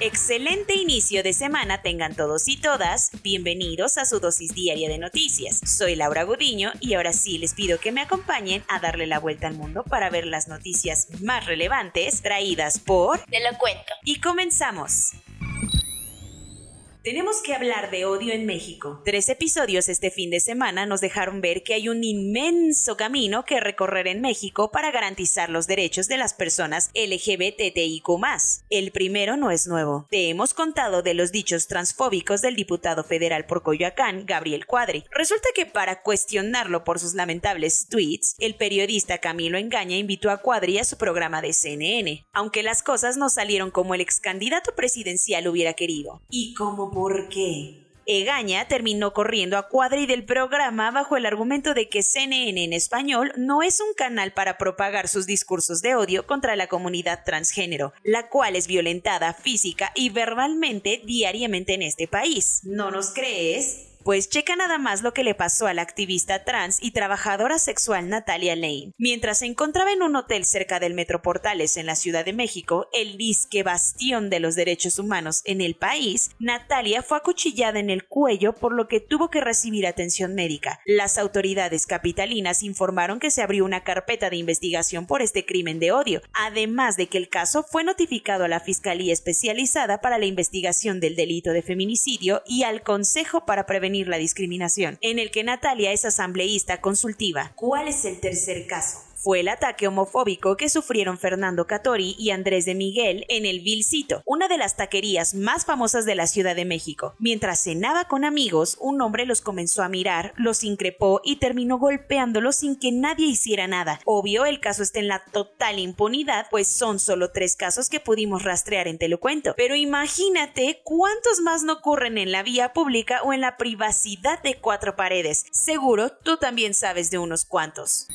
Excelente inicio de semana tengan todos y todas. Bienvenidos a su dosis diaria de noticias. Soy Laura Gudiño y ahora sí les pido que me acompañen a darle la vuelta al mundo para ver las noticias más relevantes traídas por Te lo cuento. Y comenzamos. Tenemos que hablar de odio en México. Tres episodios este fin de semana nos dejaron ver que hay un inmenso camino que recorrer en México para garantizar los derechos de las personas LGBTIQ. El primero no es nuevo. Te hemos contado de los dichos transfóbicos del diputado federal por Coyoacán, Gabriel Cuadri. Resulta que para cuestionarlo por sus lamentables tweets, el periodista Camilo Engaña invitó a Cuadri a su programa de CNN, aunque las cosas no salieron como el ex candidato presidencial hubiera querido. Y como por qué. Egaña terminó corriendo a Cuadri del programa bajo el argumento de que CNN en español no es un canal para propagar sus discursos de odio contra la comunidad transgénero, la cual es violentada física y verbalmente diariamente en este país. ¿No nos crees? Pues checa nada más lo que le pasó a la activista trans y trabajadora sexual Natalia Lane. Mientras se encontraba en un hotel cerca del Metro Portales en la Ciudad de México, el disque bastión de los derechos humanos en el país, Natalia fue acuchillada en el cuello por lo que tuvo que recibir atención médica. Las autoridades capitalinas informaron que se abrió una carpeta de investigación por este crimen de odio, además de que el caso fue notificado a la Fiscalía Especializada para la Investigación del Delito de Feminicidio y al Consejo para Prevenir la discriminación, en el que Natalia es asambleísta consultiva. ¿Cuál es el tercer caso? Fue el ataque homofóbico que sufrieron Fernando Catori y Andrés de Miguel en el Vilcito, una de las taquerías más famosas de la Ciudad de México. Mientras cenaba con amigos, un hombre los comenzó a mirar, los increpó y terminó golpeándolos sin que nadie hiciera nada. Obvio, el caso está en la total impunidad, pues son solo tres casos que pudimos rastrear en Te lo cuento. Pero imagínate cuántos más no ocurren en la vía pública o en la privacidad de cuatro paredes. Seguro tú también sabes de unos cuantos.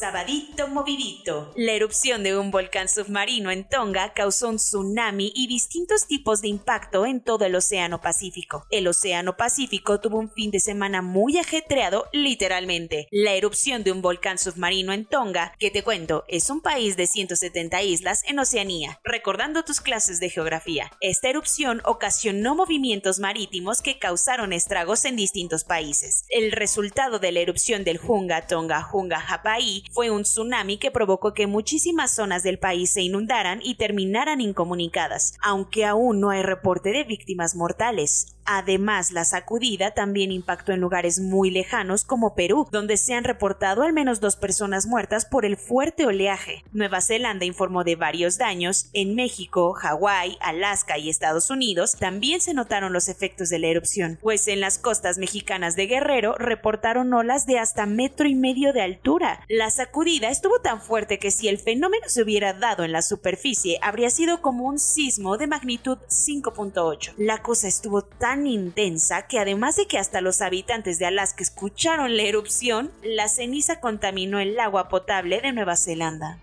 Sabadito movidito. La erupción de un volcán submarino en Tonga causó un tsunami y distintos tipos de impacto en todo el Océano Pacífico. El Océano Pacífico tuvo un fin de semana muy ajetreado, literalmente. La erupción de un volcán submarino en Tonga, que te cuento, es un país de 170 islas en Oceanía. Recordando tus clases de geografía, esta erupción ocasionó movimientos marítimos que causaron estragos en distintos países. El resultado de la erupción del Hunga Tonga Hunga Hapai fue un tsunami que provocó que muchísimas zonas del país se inundaran y terminaran incomunicadas, aunque aún no hay reporte de víctimas mortales. Además, la sacudida también impactó en lugares muy lejanos como Perú, donde se han reportado al menos dos personas muertas por el fuerte oleaje. Nueva Zelanda informó de varios daños. En México, Hawái, Alaska y Estados Unidos también se notaron los efectos de la erupción, pues en las costas mexicanas de Guerrero reportaron olas de hasta metro y medio de altura. La sacudida estuvo tan fuerte que si el fenómeno se hubiera dado en la superficie, habría sido como un sismo de magnitud 5.8. La cosa estuvo tan intensa que además de que hasta los habitantes de Alaska escucharon la erupción, la ceniza contaminó el agua potable de Nueva Zelanda.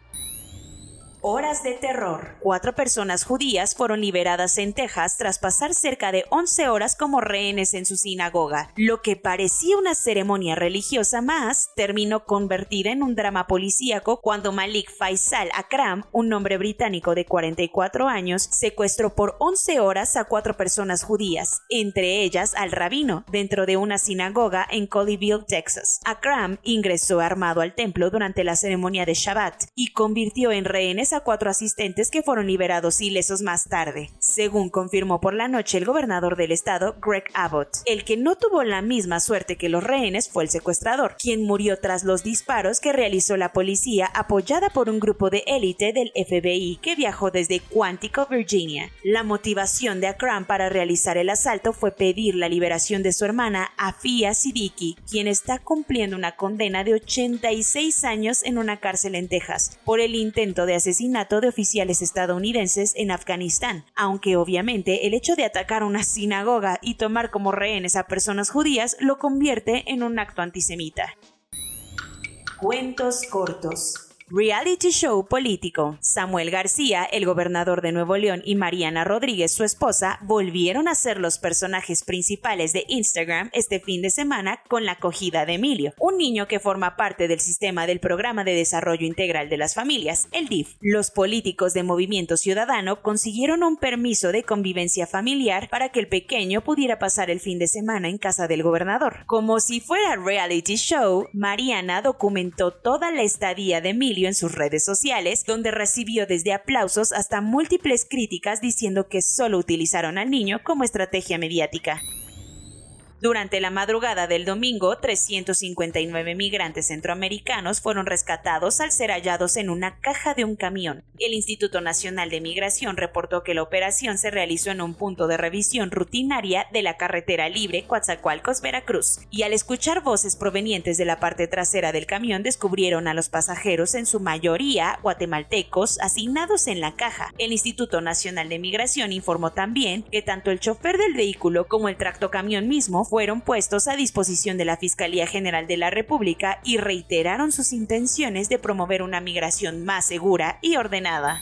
Horas de terror. Cuatro personas judías fueron liberadas en Texas tras pasar cerca de 11 horas como rehenes en su sinagoga. Lo que parecía una ceremonia religiosa más terminó convertida en un drama policíaco cuando Malik Faisal Akram, un hombre británico de 44 años, secuestró por 11 horas a cuatro personas judías, entre ellas al rabino, dentro de una sinagoga en Colleyville, Texas. Akram ingresó armado al templo durante la ceremonia de Shabbat y convirtió en rehenes a cuatro asistentes que fueron liberados ilesos más tarde, según confirmó por la noche el gobernador del estado, Greg Abbott. El que no tuvo la misma suerte que los rehenes fue el secuestrador, quien murió tras los disparos que realizó la policía apoyada por un grupo de élite del FBI que viajó desde Quantico, Virginia. La motivación de Akram para realizar el asalto fue pedir la liberación de su hermana Afia Siddiqui, quien está cumpliendo una condena de 86 años en una cárcel en Texas por el intento de asesinato de oficiales estadounidenses en Afganistán, aunque obviamente el hecho de atacar una sinagoga y tomar como rehenes a personas judías lo convierte en un acto antisemita. Cuentos cortos. Reality show político. Samuel García, el gobernador de Nuevo León, y Mariana Rodríguez, su esposa, volvieron a ser los personajes principales de Instagram este fin de semana con la acogida de Emilio, un niño que forma parte del sistema del Programa de Desarrollo Integral de las Familias, el DIF. Los políticos de Movimiento Ciudadano consiguieron un permiso de convivencia familiar para que el pequeño pudiera pasar el fin de semana en casa del gobernador. Como si fuera reality show, Mariana documentó toda la estadía de Emilio en sus redes sociales, donde recibió desde aplausos hasta múltiples críticas diciendo que solo utilizaron al niño como estrategia mediática. Durante la madrugada del domingo, 359 migrantes centroamericanos fueron rescatados al ser hallados en una caja de un camión. El Instituto Nacional de Migración reportó que la operación se realizó en un punto de revisión rutinaria de la carretera libre Coatzacoalcos, Veracruz, y al escuchar voces provenientes de la parte trasera del camión descubrieron a los pasajeros, en su mayoría guatemaltecos, asignados en la caja. El Instituto Nacional de Migración informó también que tanto el chofer del vehículo como el tractocamión mismo fueron puestos a disposición de la Fiscalía General de la República y reiteraron sus intenciones de promover una migración más segura y ordenada.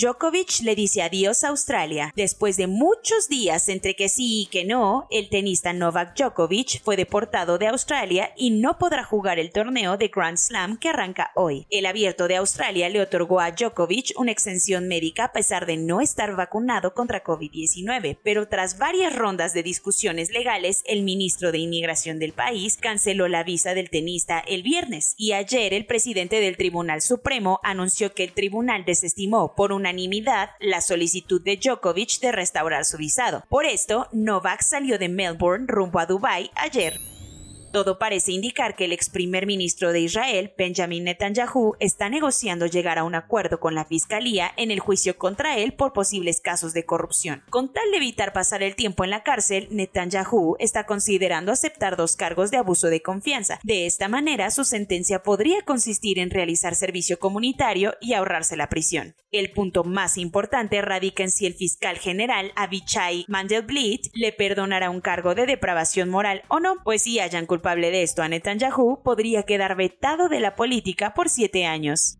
Djokovic le dice adiós a Australia. Después de muchos días entre que sí y que no, el tenista Novak Djokovic fue deportado de Australia y no podrá jugar el torneo de Grand Slam que arranca hoy. El abierto de Australia le otorgó a Djokovic una exención médica a pesar de no estar vacunado contra COVID-19, pero tras varias rondas de discusiones legales, el ministro de Inmigración del país canceló la visa del tenista el viernes y ayer el presidente del Tribunal Supremo anunció que el tribunal desestimó por una unanimidad la solicitud de Djokovic de restaurar su visado. Por esto, Novak salió de Melbourne rumbo a Dubái ayer. Todo parece indicar que el ex primer ministro de Israel, Benjamin Netanyahu, está negociando llegar a un acuerdo con la fiscalía en el juicio contra él por posibles casos de corrupción. Con tal de evitar pasar el tiempo en la cárcel, Netanyahu está considerando aceptar dos cargos de abuso de confianza. De esta manera, su sentencia podría consistir en realizar servicio comunitario y ahorrarse la prisión. El punto más importante radica en si el fiscal general Avichai Mandelblit le perdonará un cargo de depravación moral o no, pues si hayan culpable de esto a Netanyahu, podría quedar vetado de la política por siete años.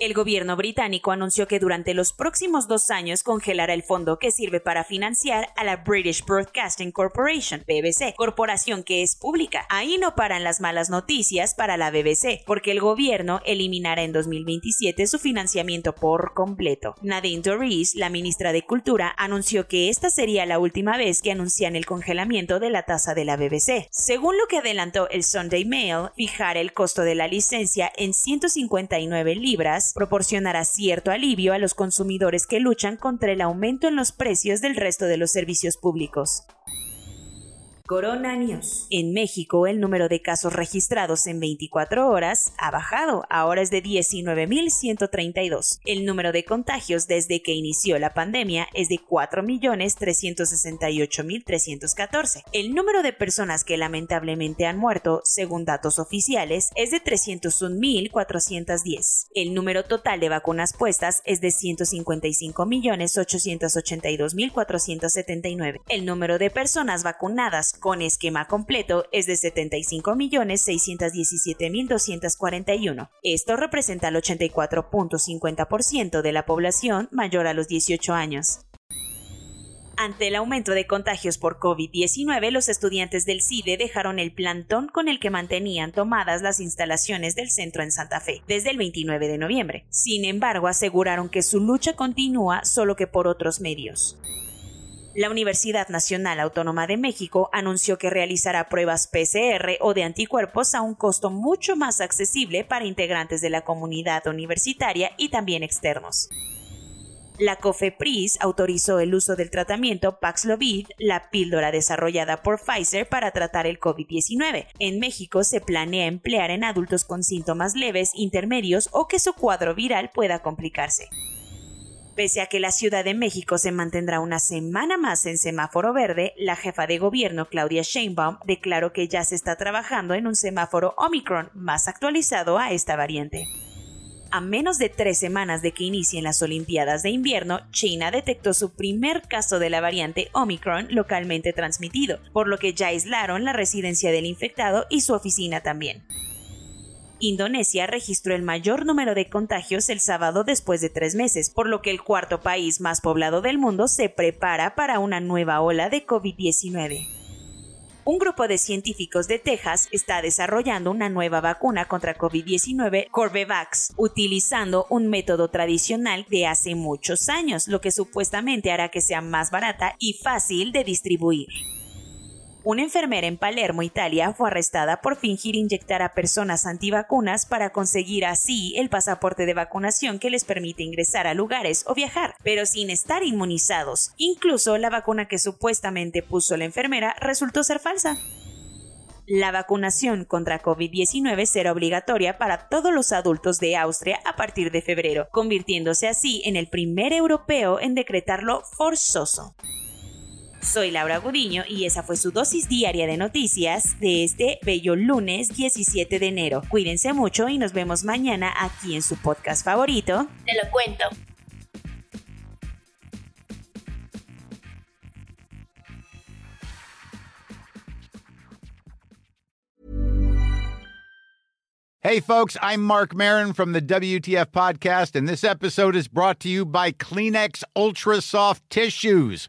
El gobierno británico anunció que durante los próximos dos años congelará el fondo que sirve para financiar a la British Broadcasting Corporation, BBC, corporación que es pública. Ahí no paran las malas noticias para la BBC, porque el gobierno eliminará en 2027 su financiamiento por completo. Nadine Dorries, la ministra de Cultura, anunció que esta sería la última vez que anuncian el congelamiento de la tasa de la BBC. Según lo que adelantó el Sunday Mail, fijar el costo de la licencia en 159 libras proporcionará cierto alivio a los consumidores que luchan contra el aumento en los precios del resto de los servicios públicos. Corona News. En México, el número de casos registrados en 24 horas ha bajado, ahora es de 19.132. El número de contagios desde que inició la pandemia es de 4.368.314. El número de personas que lamentablemente han muerto, según datos oficiales, es de 301.410. El número total de vacunas puestas es de 155.882.479. El número de personas vacunadas con esquema completo es de 75.617.241. Esto representa el 84.50% de la población mayor a los 18 años. Ante el aumento de contagios por COVID-19, los estudiantes del CIDE dejaron el plantón con el que mantenían tomadas las instalaciones del centro en Santa Fe desde el 29 de noviembre. Sin embargo, aseguraron que su lucha continúa solo que por otros medios. La Universidad Nacional Autónoma de México anunció que realizará pruebas PCR o de anticuerpos a un costo mucho más accesible para integrantes de la comunidad universitaria y también externos. La COFEPRIS autorizó el uso del tratamiento Paxlovid, la píldora desarrollada por Pfizer para tratar el COVID-19. En México se planea emplear en adultos con síntomas leves, intermedios o que su cuadro viral pueda complicarse. Pese a que la Ciudad de México se mantendrá una semana más en semáforo verde, la jefa de gobierno Claudia Sheinbaum declaró que ya se está trabajando en un semáforo Omicron más actualizado a esta variante. A menos de tres semanas de que inicien las Olimpiadas de invierno, China detectó su primer caso de la variante Omicron localmente transmitido, por lo que ya aislaron la residencia del infectado y su oficina también. Indonesia registró el mayor número de contagios el sábado después de tres meses, por lo que el cuarto país más poblado del mundo se prepara para una nueva ola de COVID-19. Un grupo de científicos de Texas está desarrollando una nueva vacuna contra COVID-19, Corbevax, utilizando un método tradicional de hace muchos años, lo que supuestamente hará que sea más barata y fácil de distribuir. Una enfermera en Palermo, Italia, fue arrestada por fingir inyectar a personas antivacunas para conseguir así el pasaporte de vacunación que les permite ingresar a lugares o viajar, pero sin estar inmunizados. Incluso la vacuna que supuestamente puso la enfermera resultó ser falsa. La vacunación contra COVID-19 será obligatoria para todos los adultos de Austria a partir de febrero, convirtiéndose así en el primer europeo en decretarlo forzoso. Soy Laura Gudiño y esa fue su dosis diaria de noticias de este bello lunes 17 de enero. Cuídense mucho y nos vemos mañana aquí en su podcast favorito. Te lo cuento. Hey, folks, I'm Mark Marin from the WTF Podcast, and this episode is brought to you by Kleenex Ultra Soft Tissues